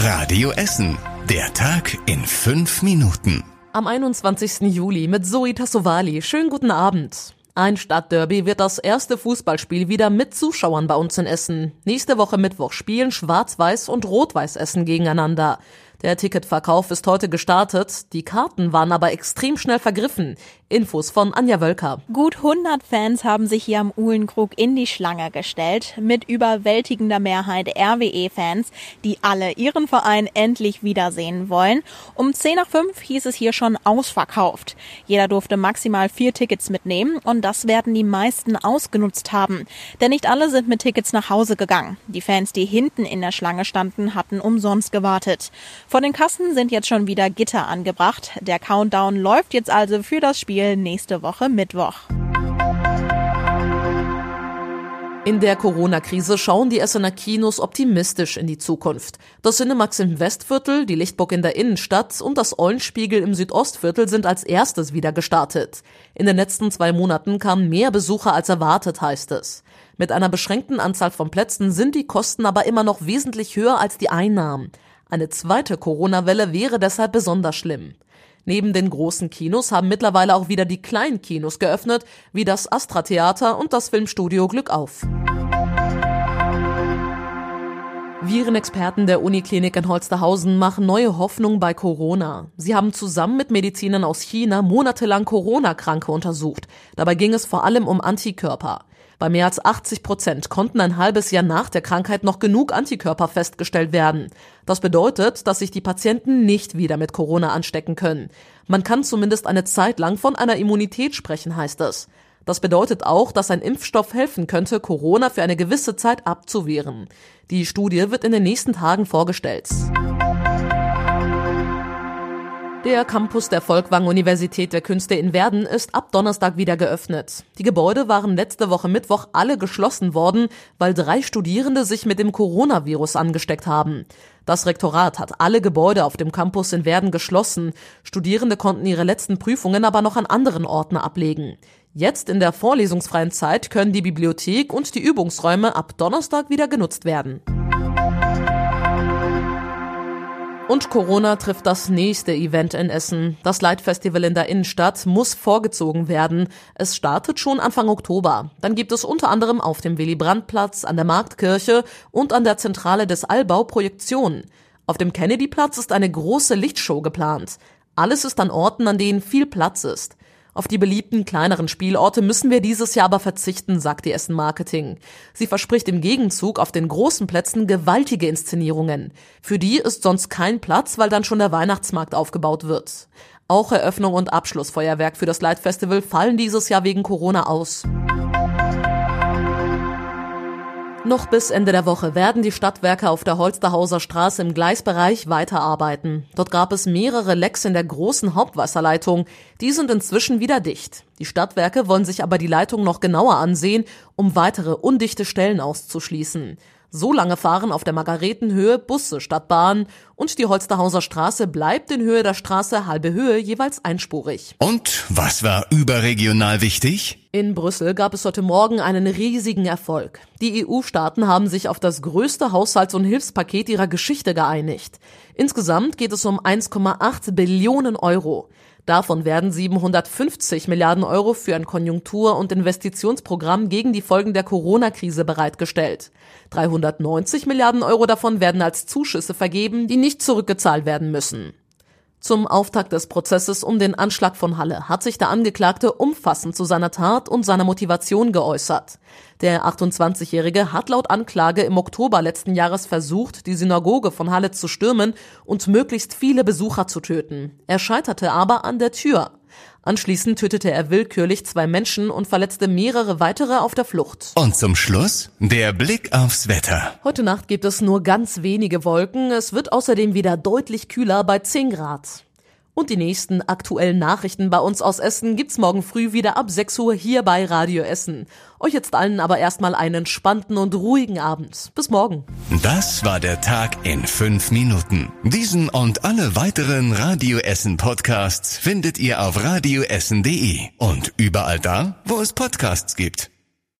Radio Essen. Der Tag in fünf Minuten. Am 21. Juli mit Zoe Tassovali. Schönen guten Abend. Ein Stadtderby wird das erste Fußballspiel wieder mit Zuschauern bei uns in Essen. Nächste Woche Mittwoch spielen Schwarz-Weiß und Rot-Weiß Essen gegeneinander. Der Ticketverkauf ist heute gestartet, die Karten waren aber extrem schnell vergriffen. Infos von Anja Wölker. Gut 100 Fans haben sich hier am Uhlenkrug in die Schlange gestellt, mit überwältigender Mehrheit RWE-Fans, die alle ihren Verein endlich wiedersehen wollen. Um 10 nach 5 hieß es hier schon ausverkauft. Jeder durfte maximal vier Tickets mitnehmen und das werden die meisten ausgenutzt haben. Denn nicht alle sind mit Tickets nach Hause gegangen. Die Fans, die hinten in der Schlange standen, hatten umsonst gewartet. Vor den Kassen sind jetzt schon wieder Gitter angebracht. Der Countdown läuft jetzt also für das Spiel nächste Woche Mittwoch. In der Corona-Krise schauen die Essener Kinos optimistisch in die Zukunft. Das Cinemax im Westviertel, die Lichtburg in der Innenstadt und das Eulenspiegel im Südostviertel sind als erstes wieder gestartet. In den letzten zwei Monaten kamen mehr Besucher als erwartet, heißt es. Mit einer beschränkten Anzahl von Plätzen sind die Kosten aber immer noch wesentlich höher als die Einnahmen. Eine zweite Corona-Welle wäre deshalb besonders schlimm. Neben den großen Kinos haben mittlerweile auch wieder die kleinen Kinos geöffnet, wie das Astra Theater und das Filmstudio Glück auf. Virenexperten der Uniklinik in Holsterhausen machen neue Hoffnung bei Corona. Sie haben zusammen mit Medizinern aus China monatelang Corona-Kranke untersucht. Dabei ging es vor allem um Antikörper. Bei mehr als 80 Prozent konnten ein halbes Jahr nach der Krankheit noch genug Antikörper festgestellt werden. Das bedeutet, dass sich die Patienten nicht wieder mit Corona anstecken können. Man kann zumindest eine Zeit lang von einer Immunität sprechen, heißt es. Das bedeutet auch, dass ein Impfstoff helfen könnte, Corona für eine gewisse Zeit abzuwehren. Die Studie wird in den nächsten Tagen vorgestellt. Der Campus der Volkwang Universität der Künste in Werden ist ab Donnerstag wieder geöffnet. Die Gebäude waren letzte Woche Mittwoch alle geschlossen worden, weil drei Studierende sich mit dem Coronavirus angesteckt haben. Das Rektorat hat alle Gebäude auf dem Campus in Werden geschlossen. Studierende konnten ihre letzten Prüfungen aber noch an anderen Orten ablegen. Jetzt in der vorlesungsfreien Zeit können die Bibliothek und die Übungsräume ab Donnerstag wieder genutzt werden. Und Corona trifft das nächste Event in Essen. Das Leitfestival in der Innenstadt muss vorgezogen werden. Es startet schon Anfang Oktober. Dann gibt es unter anderem auf dem Willy-Brandt-Platz, an der Marktkirche und an der Zentrale des Allbau Projektionen. Auf dem Kennedy-Platz ist eine große Lichtshow geplant. Alles ist an Orten, an denen viel Platz ist. Auf die beliebten kleineren Spielorte müssen wir dieses Jahr aber verzichten, sagt die Essen Marketing. Sie verspricht im Gegenzug auf den großen Plätzen gewaltige Inszenierungen. Für die ist sonst kein Platz, weil dann schon der Weihnachtsmarkt aufgebaut wird. Auch Eröffnung und Abschlussfeuerwerk für das Leitfestival fallen dieses Jahr wegen Corona aus. Noch bis Ende der Woche werden die Stadtwerke auf der Holsterhauser Straße im Gleisbereich weiterarbeiten. Dort gab es mehrere Lecks in der großen Hauptwasserleitung. Die sind inzwischen wieder dicht. Die Stadtwerke wollen sich aber die Leitung noch genauer ansehen, um weitere undichte Stellen auszuschließen. So lange fahren auf der Margaretenhöhe Busse statt Bahn und die Holsterhauser Straße bleibt in Höhe der Straße halbe Höhe jeweils einspurig. Und was war überregional wichtig? In Brüssel gab es heute Morgen einen riesigen Erfolg. Die EU-Staaten haben sich auf das größte Haushalts- und Hilfspaket ihrer Geschichte geeinigt. Insgesamt geht es um 1,8 Billionen Euro. Davon werden 750 Milliarden Euro für ein Konjunktur- und Investitionsprogramm gegen die Folgen der Corona-Krise bereitgestellt. 390 Milliarden Euro davon werden als Zuschüsse vergeben, die nicht zurückgezahlt werden müssen. Zum Auftakt des Prozesses um den Anschlag von Halle hat sich der Angeklagte umfassend zu seiner Tat und seiner Motivation geäußert. Der 28-Jährige hat laut Anklage im Oktober letzten Jahres versucht, die Synagoge von Halle zu stürmen und möglichst viele Besucher zu töten. Er scheiterte aber an der Tür. Anschließend tötete er willkürlich zwei Menschen und verletzte mehrere weitere auf der Flucht. Und zum Schluss der Blick aufs Wetter. Heute Nacht gibt es nur ganz wenige Wolken. Es wird außerdem wieder deutlich kühler bei 10 Grad. Und die nächsten aktuellen Nachrichten bei uns aus Essen gibt's morgen früh wieder ab 6 Uhr hier bei Radio Essen. Euch jetzt allen aber erstmal einen entspannten und ruhigen Abend. Bis morgen. Das war der Tag in fünf Minuten. Diesen und alle weiteren Radio Essen Podcasts findet ihr auf radioessen.de und überall da, wo es Podcasts gibt.